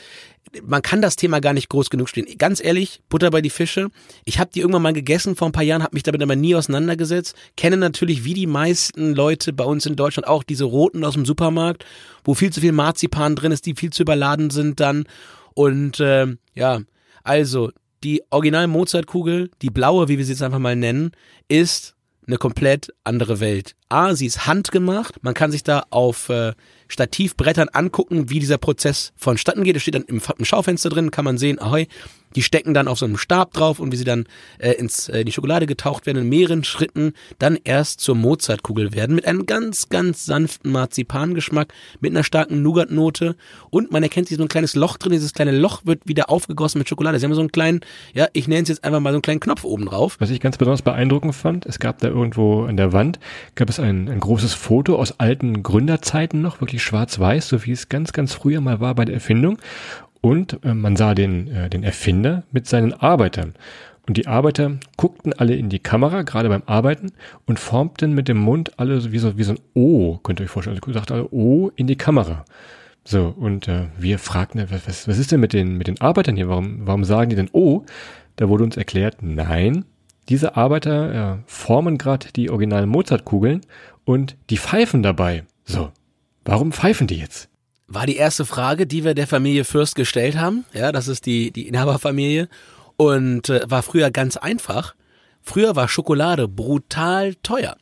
man kann das Thema gar nicht groß genug stehen. Ganz ehrlich, Butter bei die Fische. Ich habe die irgendwann mal gegessen vor ein paar Jahren, habe mich damit aber nie auseinandergesetzt. Kenne natürlich wie die meisten Leute bei uns in Deutschland auch diese roten aus dem Supermarkt, wo viel zu viel Marzipan drin ist, die viel zu überladen sind dann. Und äh, ja, also die Original Mozart-Kugel, die blaue, wie wir sie jetzt einfach mal nennen, ist eine komplett andere Welt. A, sie ist handgemacht. Man kann sich da auf äh, Stativbrettern angucken, wie dieser Prozess vonstatten geht. Es steht dann im, im Schaufenster drin, kann man sehen, ahoi, die stecken dann auf so einem Stab drauf und wie sie dann äh, ins äh, die Schokolade getaucht werden, in mehreren Schritten dann erst zur Mozartkugel werden mit einem ganz, ganz sanften Marzipangeschmack, mit einer starken Nougatnote und man erkennt sich so ein kleines Loch drin. Dieses kleine Loch wird wieder aufgegossen mit Schokolade. Sie haben so einen kleinen, ja, ich nenne es jetzt einfach mal so einen kleinen Knopf oben drauf. Was ich ganz besonders beeindruckend fand, es gab da irgendwo an der Wand, gab es ein, ein großes Foto aus alten Gründerzeiten noch, wirklich schwarz-weiß, so wie es ganz, ganz früher mal war bei der Erfindung. Und äh, man sah den, äh, den Erfinder mit seinen Arbeitern. Und die Arbeiter guckten alle in die Kamera, gerade beim Arbeiten, und formten mit dem Mund alle wie so, wie so ein O, könnt ihr euch vorstellen. Also sagten alle O in die Kamera. So, und äh, wir fragten, was, was ist denn mit den, mit den Arbeitern hier? Warum, warum sagen die denn O? Da wurde uns erklärt, nein, diese Arbeiter äh, formen gerade die originalen Mozartkugeln und die pfeifen dabei. So, warum pfeifen die jetzt? War die erste Frage, die wir der Familie Fürst gestellt haben. Ja, das ist die, die Inhaberfamilie. Und äh, war früher ganz einfach. Früher war Schokolade brutal teuer.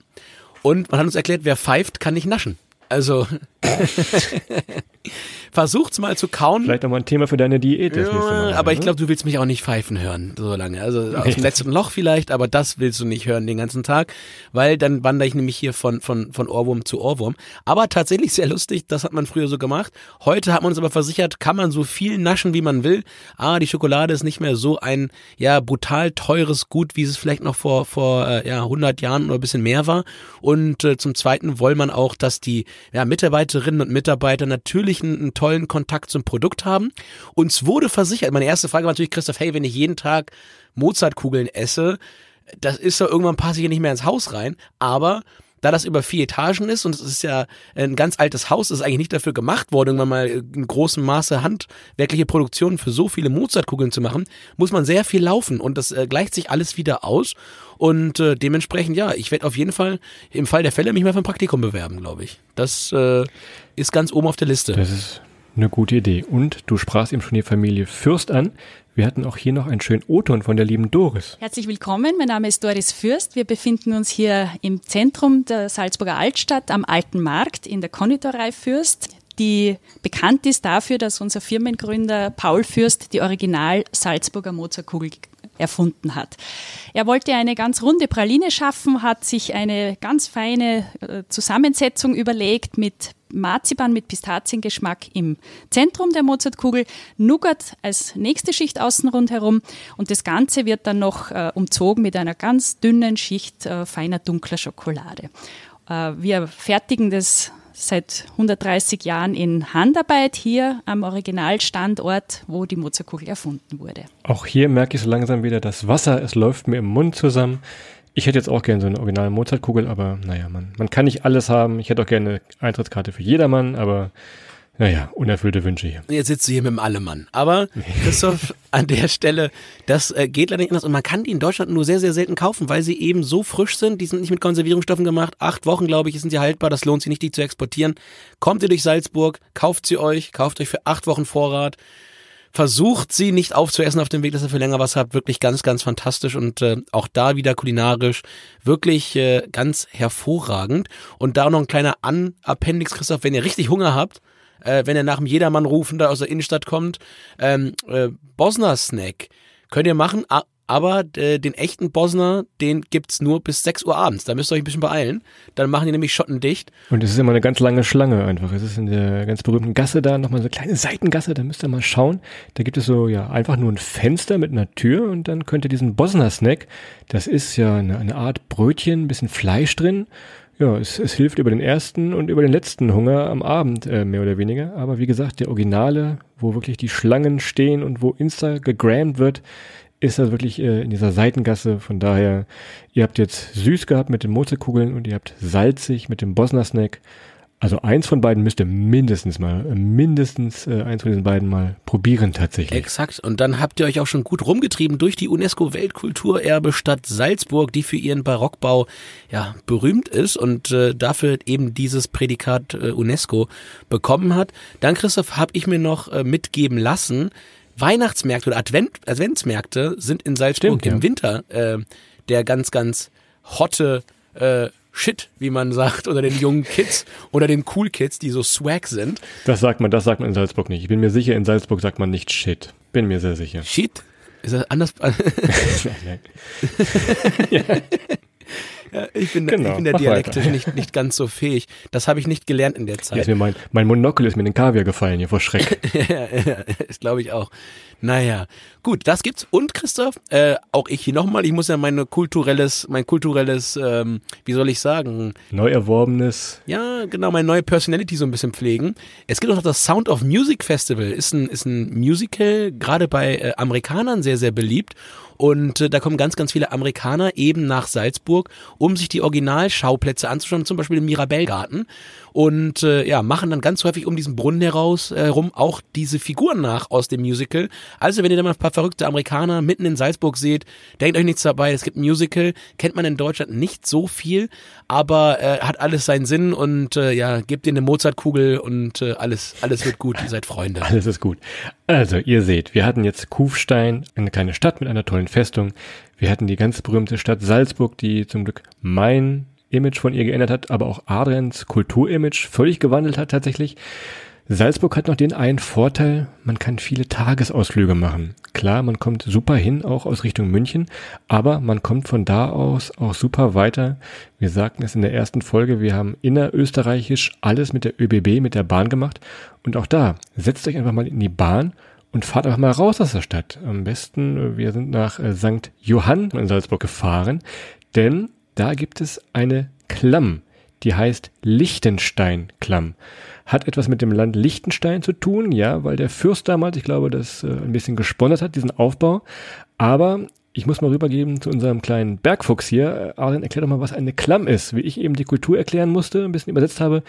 Und man hat uns erklärt, wer pfeift, kann nicht naschen. Also versucht's mal zu kauen. Vielleicht nochmal ein Thema für deine Diät. Ja, mal, aber ich glaube, du willst mich auch nicht pfeifen hören so lange. Also aus dem letzten Loch vielleicht, aber das willst du nicht hören den ganzen Tag, weil dann wandere ich nämlich hier von, von, von Ohrwurm zu Ohrwurm. Aber tatsächlich sehr lustig, das hat man früher so gemacht. Heute hat man uns aber versichert, kann man so viel naschen, wie man will. Ah, die Schokolade ist nicht mehr so ein, ja, brutal teures Gut, wie es vielleicht noch vor, vor äh, ja, 100 Jahren oder ein bisschen mehr war. Und äh, zum Zweiten wollen man auch, dass die ja, Mitarbeiterinnen und Mitarbeiter natürlich einen, einen tollen Kontakt zum Produkt haben. Uns wurde versichert, meine erste Frage war natürlich, Christoph, hey, wenn ich jeden Tag Mozartkugeln esse, das ist doch irgendwann passe ich ja nicht mehr ins Haus rein, aber da das über vier Etagen ist und es ist ja ein ganz altes Haus, ist eigentlich nicht dafür gemacht worden, irgendwann mal in großem Maße handwerkliche Produktionen für so viele Mozartkugeln zu machen, muss man sehr viel laufen und das äh, gleicht sich alles wieder aus und äh, dementsprechend ja, ich werde auf jeden Fall im Fall der Fälle mich mal für ein Praktikum bewerben, glaube ich. Das äh, ist ganz oben auf der Liste. Das ist Eine gute Idee. Und du sprachst eben schon die Familie Fürst an. Wir hatten auch hier noch einen schönen O-Ton von der lieben Doris. Herzlich willkommen, mein Name ist Doris Fürst. Wir befinden uns hier im Zentrum der Salzburger Altstadt am Alten Markt in der Konditorei Fürst die bekannt ist dafür, dass unser Firmengründer Paul Fürst die Original Salzburger Mozartkugel erfunden hat. Er wollte eine ganz runde Praline schaffen, hat sich eine ganz feine äh, Zusammensetzung überlegt mit Marzipan mit Pistaziengeschmack im Zentrum der Mozartkugel, Nougat als nächste Schicht außen rundherum und das Ganze wird dann noch äh, umzogen mit einer ganz dünnen Schicht äh, feiner dunkler Schokolade. Äh, wir fertigen das seit 130 Jahren in Handarbeit hier am Originalstandort, wo die Mozartkugel erfunden wurde. Auch hier merke ich so langsam wieder das Wasser, es läuft mir im Mund zusammen. Ich hätte jetzt auch gerne so eine originale Mozartkugel, aber naja, man, man kann nicht alles haben. Ich hätte auch gerne eine Eintrittskarte für jedermann, aber naja, unerfüllte Wünsche hier. Jetzt sitzt du hier mit dem Allemann. Aber Christoph, an der Stelle, das äh, geht leider nicht anders. Und man kann die in Deutschland nur sehr, sehr selten kaufen, weil sie eben so frisch sind. Die sind nicht mit Konservierungsstoffen gemacht. Acht Wochen, glaube ich, sind sie haltbar. Das lohnt sich nicht, die zu exportieren. Kommt ihr durch Salzburg, kauft sie euch, kauft euch für acht Wochen Vorrat. Versucht sie nicht aufzuessen auf dem Weg, dass ihr für länger was habt. Wirklich ganz, ganz fantastisch und äh, auch da wieder kulinarisch wirklich äh, ganz hervorragend. Und da noch ein kleiner An-Appendix, Christoph, wenn ihr richtig Hunger habt, äh, wenn er nach dem Jedermann-Rufen da aus der Innenstadt kommt. Ähm, äh, Bosner-Snack könnt ihr machen, aber äh, den echten Bosner, den gibt's nur bis 6 Uhr abends. Da müsst ihr euch ein bisschen beeilen. Dann machen die nämlich Schotten dicht. Und es ist immer eine ganz lange Schlange einfach. Es ist in der ganz berühmten Gasse da, nochmal so eine kleine Seitengasse, da müsst ihr mal schauen. Da gibt es so, ja, einfach nur ein Fenster mit einer Tür und dann könnt ihr diesen Bosner-Snack, das ist ja eine, eine Art Brötchen, ein bisschen Fleisch drin ja, es, es hilft über den ersten und über den letzten Hunger am Abend, äh, mehr oder weniger. Aber wie gesagt, der Originale, wo wirklich die Schlangen stehen und wo Insta gegrammt wird, ist das wirklich äh, in dieser Seitengasse. Von daher, ihr habt jetzt süß gehabt mit den Mozartkugeln und ihr habt salzig mit dem Bosner Snack. Also eins von beiden müsst ihr mindestens mal, mindestens äh, eins von diesen beiden mal probieren tatsächlich. Exakt. Und dann habt ihr euch auch schon gut rumgetrieben durch die UNESCO Weltkulturerbe Stadt Salzburg, die für ihren Barockbau ja berühmt ist und äh, dafür eben dieses Prädikat äh, UNESCO bekommen hat. Dann Christoph habe ich mir noch äh, mitgeben lassen. Weihnachtsmärkte oder Advent Adventsmärkte sind in Salzburg Stimmt, im ja. Winter äh, der ganz ganz hotte äh, Shit, wie man sagt, oder den jungen Kids oder den Cool Kids, die so swag sind. Das sagt man, das sagt man in Salzburg nicht. Ich bin mir sicher, in Salzburg sagt man nicht Shit. Bin mir sehr sicher. Shit? Ist das anders? nein, nein. Ja, ich bin, genau, ich bin der dialektisch nicht, nicht ganz so fähig. Das habe ich nicht gelernt in der Zeit. Mein, mein Monokel ist mir in den Kaviar gefallen hier vor Schreck. ja, ja, das glaube ich auch. Naja, gut, das gibt's. Und Christoph, äh, auch ich hier nochmal, ich muss ja meine kulturelles, mein kulturelles, ähm, wie soll ich sagen? Neu erworbenes. Ja, genau, meine neue Personality so ein bisschen pflegen. Es gibt auch noch das Sound of Music Festival, ist ein, ist ein Musical, gerade bei äh, Amerikanern sehr, sehr beliebt. Und äh, da kommen ganz, ganz viele Amerikaner eben nach Salzburg, um sich die Originalschauplätze anzuschauen, zum Beispiel im Mirabellgarten und äh, ja, machen dann ganz häufig um diesen Brunnen heraus herum auch diese Figuren nach aus dem Musical. Also wenn ihr da mal ein paar verrückte Amerikaner mitten in Salzburg seht, denkt euch nichts dabei, es gibt ein Musical, kennt man in Deutschland nicht so viel, aber äh, hat alles seinen Sinn und äh, ja, gebt ihr eine Mozartkugel und äh, alles, alles wird gut, ihr seid Freunde. Alles ist gut. Also, ihr seht, wir hatten jetzt Kufstein, eine kleine Stadt mit einer tollen Festung. Wir hatten die ganz berühmte Stadt Salzburg, die zum Glück mein Image von ihr geändert hat, aber auch Adrians Kulturimage völlig gewandelt hat tatsächlich. Salzburg hat noch den einen Vorteil, man kann viele Tagesausflüge machen. Klar, man kommt super hin, auch aus Richtung München, aber man kommt von da aus auch super weiter. Wir sagten es in der ersten Folge, wir haben innerösterreichisch alles mit der ÖBB, mit der Bahn gemacht. Und auch da, setzt euch einfach mal in die Bahn und fahrt einfach mal raus aus der Stadt. Am besten, wir sind nach äh, St. Johann in Salzburg gefahren, denn da gibt es eine Klamm, die heißt Liechtenstein-Klamm. Hat etwas mit dem Land Liechtenstein zu tun, ja, weil der Fürst damals, ich glaube, das äh, ein bisschen gesponsert hat, diesen Aufbau. Aber ich muss mal rübergeben zu unserem kleinen Bergfuchs hier. Arlen, erklär doch mal, was eine Klamm ist. Wie ich eben die Kultur erklären musste, ein bisschen übersetzt habe,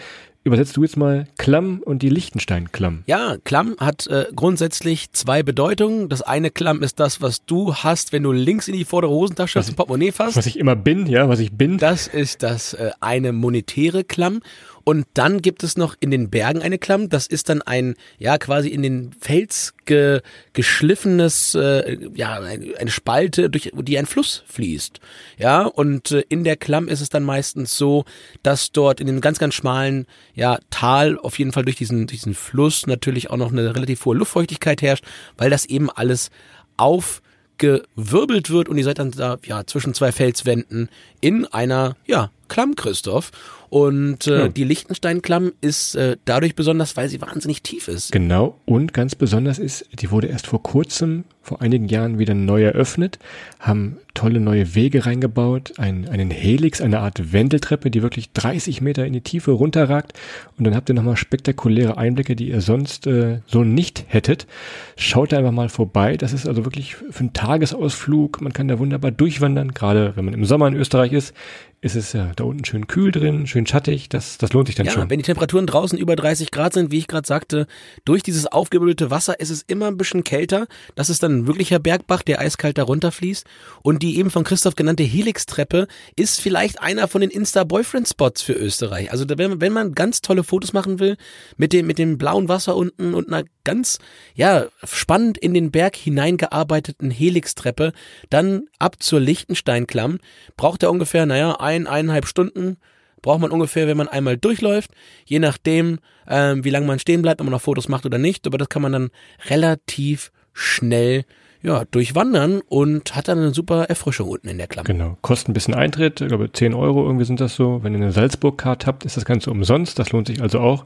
übersetzt du jetzt mal Klamm und die Liechtenstein-Klamm. Ja, Klamm hat äh, grundsätzlich zwei Bedeutungen. Das eine Klamm ist das, was du hast, wenn du links in die vordere Hosentasche das Portemonnaie fasst. Was ich immer bin, ja, was ich bin. Das ist das äh, eine monetäre Klamm. Und dann gibt es noch in den Bergen eine Klamm. Das ist dann ein, ja, quasi in den Fels ge, geschliffenes, äh, ja, eine Spalte, durch die ein Fluss fließt. Ja, und äh, in der Klamm ist es dann meistens so, dass dort in dem ganz, ganz schmalen, ja, Tal auf jeden Fall durch diesen, diesen Fluss natürlich auch noch eine relativ hohe Luftfeuchtigkeit herrscht, weil das eben alles auf gewirbelt wird und ihr seid dann da ja zwischen zwei Felswänden in einer ja Klamm Christoph und äh, ja. die Lichtenstein-Klamm ist äh, dadurch besonders, weil sie wahnsinnig tief ist. Genau. Und ganz besonders ist, die wurde erst vor kurzem, vor einigen Jahren wieder neu eröffnet, haben tolle neue Wege reingebaut, ein, einen Helix, eine Art Wendeltreppe, die wirklich 30 Meter in die Tiefe runterragt. Und dann habt ihr nochmal spektakuläre Einblicke, die ihr sonst äh, so nicht hättet. Schaut da einfach mal vorbei. Das ist also wirklich für einen Tagesausflug. Man kann da wunderbar durchwandern, gerade wenn man im Sommer in Österreich ist ist es ja da unten schön kühl drin, schön schattig, das, das lohnt sich dann ja, schon. wenn die Temperaturen draußen über 30 Grad sind, wie ich gerade sagte, durch dieses aufgebürdelte Wasser ist es immer ein bisschen kälter. Das ist dann ein wirklicher Bergbach, der eiskalt darunter fließt. Und die eben von Christoph genannte Helix-Treppe ist vielleicht einer von den Insta-Boyfriend-Spots für Österreich. Also wenn, wenn man ganz tolle Fotos machen will, mit dem, mit dem blauen Wasser unten und einer ganz, ja, spannend in den Berg hineingearbeiteten Helix-Treppe, dann ab zur Lichtensteinklamm, braucht er ungefähr, naja, ein, eineinhalb Stunden braucht man ungefähr, wenn man einmal durchläuft, je nachdem, ähm, wie lange man stehen bleibt, ob man noch Fotos macht oder nicht, aber das kann man dann relativ schnell ja, durchwandern und hat dann eine super Erfrischung unten in der Klappe. Genau. Kostet ein bisschen Eintritt, ich glaube 10 Euro irgendwie sind das so. Wenn ihr eine Salzburg-Card habt, ist das Ganze umsonst. Das lohnt sich also auch.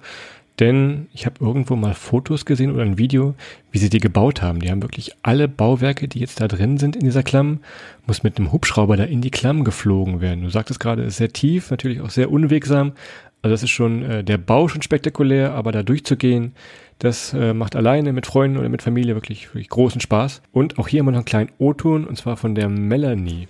Denn ich habe irgendwo mal Fotos gesehen oder ein Video, wie sie die gebaut haben. Die haben wirklich alle Bauwerke, die jetzt da drin sind in dieser Klamm, muss mit einem Hubschrauber da in die Klamm geflogen werden. Du sagtest gerade, ist sehr tief, natürlich auch sehr unwegsam. Also das ist schon äh, der Bau schon spektakulär, aber da durchzugehen, das äh, macht alleine mit Freunden oder mit Familie wirklich, wirklich großen Spaß. Und auch hier wir noch einen kleinen O-Ton und zwar von der Melanie.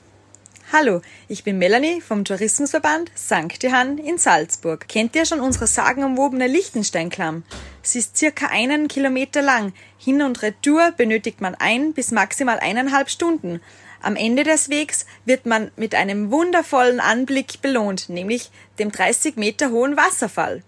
Hallo, ich bin Melanie vom Tourismusverband St. Johann in Salzburg. Kennt ihr schon unsere sagenumwobene Lichtensteinklamm? Sie ist circa einen Kilometer lang. Hin und retour benötigt man ein bis maximal eineinhalb Stunden. Am Ende des Wegs wird man mit einem wundervollen Anblick belohnt, nämlich dem 30 Meter hohen Wasserfall.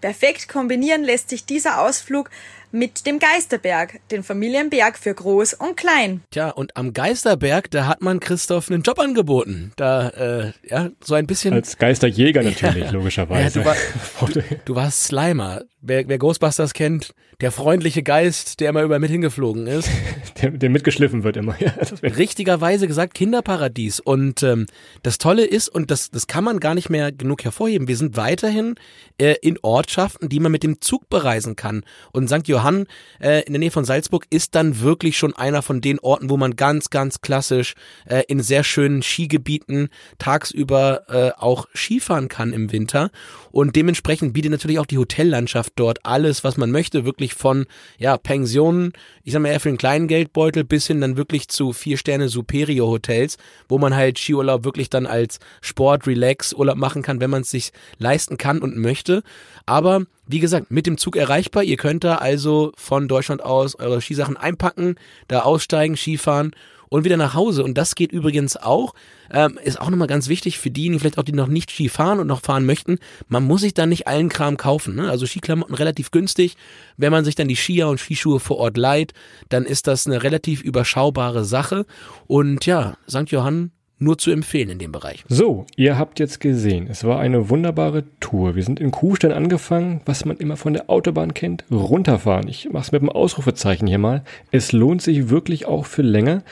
Perfekt kombinieren lässt sich dieser Ausflug mit dem Geisterberg, den Familienberg für Groß und Klein. Tja, und am Geisterberg, da hat man Christoph einen Job angeboten. Da, äh, ja, so ein bisschen. Als Geisterjäger natürlich, ja, logischerweise. Ja, du, war, du, du warst Slimer. Wer, wer Ghostbusters kennt, der freundliche Geist, der immer über mit hingeflogen ist. der, der mitgeschliffen wird immer. Ja, Richtigerweise gesagt Kinderparadies. Und ähm, das Tolle ist, und das, das kann man gar nicht mehr genug hervorheben, wir sind weiterhin äh, in Ortschaften, die man mit dem Zug bereisen kann. Und St. Johann äh, in der Nähe von Salzburg ist dann wirklich schon einer von den Orten, wo man ganz, ganz klassisch äh, in sehr schönen Skigebieten tagsüber äh, auch Skifahren kann im Winter. Und dementsprechend bietet natürlich auch die Hotellandschaft dort alles, was man möchte, wirklich von ja, Pensionen, ich sag mal eher für einen kleinen Geldbeutel, bis hin dann wirklich zu vier Sterne Superior Hotels, wo man halt Skiurlaub wirklich dann als Sport, Relax Urlaub machen kann, wenn man es sich leisten kann und möchte. Aber wie gesagt, mit dem Zug erreichbar. Ihr könnt da also von Deutschland aus eure Skisachen einpacken, da aussteigen, Skifahren und wieder nach Hause. Und das geht übrigens auch, ähm, ist auch nochmal ganz wichtig für diejenigen, vielleicht auch die noch nicht Ski fahren und noch fahren möchten. Man muss sich dann nicht allen Kram kaufen. Ne? Also Skiklamotten relativ günstig. Wenn man sich dann die Skier und Skischuhe vor Ort leiht, dann ist das eine relativ überschaubare Sache. Und ja, St. Johann nur zu empfehlen in dem Bereich. So, ihr habt jetzt gesehen, es war eine wunderbare Tour. Wir sind in Kuhstein angefangen, was man immer von der Autobahn kennt, runterfahren. Ich mache es mit dem Ausrufezeichen hier mal. Es lohnt sich wirklich auch für länger.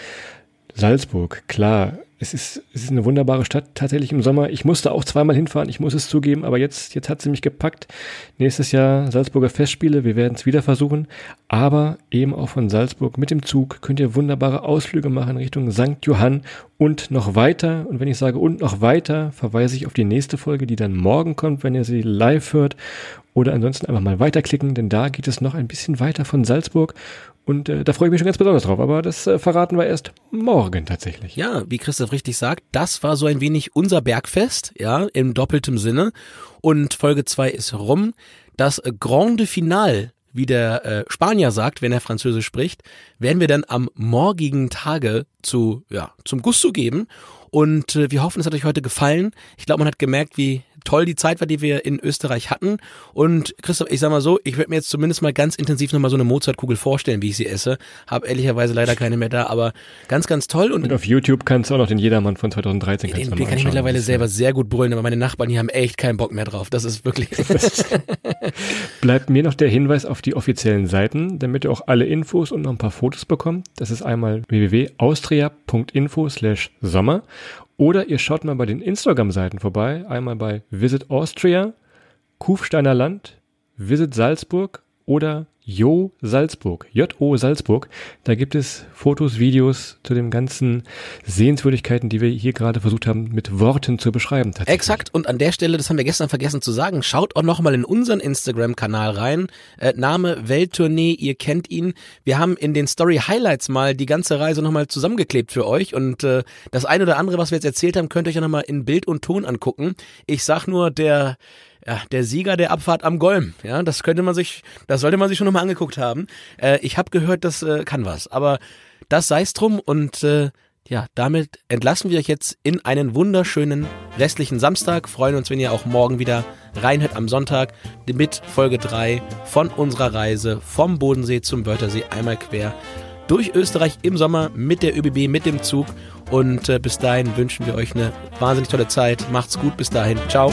Salzburg, klar, es ist, es ist eine wunderbare Stadt, tatsächlich im Sommer. Ich musste auch zweimal hinfahren, ich muss es zugeben, aber jetzt, jetzt hat sie mich gepackt. Nächstes Jahr Salzburger Festspiele, wir werden es wieder versuchen. Aber eben auch von Salzburg mit dem Zug könnt ihr wunderbare Ausflüge machen Richtung St. Johann und noch weiter. Und wenn ich sage und noch weiter, verweise ich auf die nächste Folge, die dann morgen kommt, wenn ihr sie live hört. Oder ansonsten einfach mal weiterklicken, denn da geht es noch ein bisschen weiter von Salzburg. Und äh, da freue ich mich schon ganz besonders drauf. Aber das äh, verraten wir erst morgen tatsächlich. Ja, wie Christoph richtig sagt, das war so ein wenig unser Bergfest, ja, im doppeltem Sinne. Und Folge zwei ist rum. Das Grande Finale wie der äh, Spanier sagt, wenn er Französisch spricht, werden wir dann am morgigen Tage zu, ja, zum Gusto geben. Und äh, wir hoffen, es hat euch heute gefallen. Ich glaube, man hat gemerkt, wie toll die Zeit war, die wir in Österreich hatten. Und Christoph, ich sag mal so, ich werde mir jetzt zumindest mal ganz intensiv nochmal so eine Mozartkugel vorstellen, wie ich sie esse. Habe ehrlicherweise leider keine mehr da, aber ganz, ganz toll. Und, und auf YouTube kannst du auch noch den Jedermann von 2013 den, den kann ich mittlerweile selber sehr gut brüllen, aber meine Nachbarn, die haben echt keinen Bock mehr drauf. Das ist wirklich. Bleibt mir noch der Hinweis auf die offiziellen Seiten, damit ihr auch alle Infos und noch ein paar Fotos bekommt. Das ist einmal www.austria.info slash Sommer oder ihr schaut mal bei den Instagram-Seiten vorbei. Einmal bei Visit Austria, Kufsteiner Land, Visit Salzburg oder Jo Salzburg, J-O Salzburg. Da gibt es Fotos, Videos zu den ganzen Sehenswürdigkeiten, die wir hier gerade versucht haben, mit Worten zu beschreiben. Exakt. Und an der Stelle, das haben wir gestern vergessen zu sagen, schaut auch nochmal in unseren Instagram-Kanal rein. Äh, Name Welttournee, ihr kennt ihn. Wir haben in den Story Highlights mal die ganze Reise nochmal zusammengeklebt für euch. Und äh, das eine oder andere, was wir jetzt erzählt haben, könnt ihr euch ja nochmal in Bild und Ton angucken. Ich sag nur, der ja, der Sieger der Abfahrt am Golm. Ja, das könnte man sich, das sollte man sich schon nochmal angeguckt haben. Äh, ich habe gehört, das äh, kann was. Aber das sei es drum und äh, ja, damit entlassen wir euch jetzt in einen wunderschönen restlichen Samstag. Freuen uns, wenn ihr auch morgen wieder reinhört am Sonntag mit Folge 3 von unserer Reise vom Bodensee zum Wörthersee einmal quer durch Österreich im Sommer mit der ÖBB, mit dem Zug. Und äh, bis dahin wünschen wir euch eine wahnsinnig tolle Zeit. Macht's gut, bis dahin. Ciao.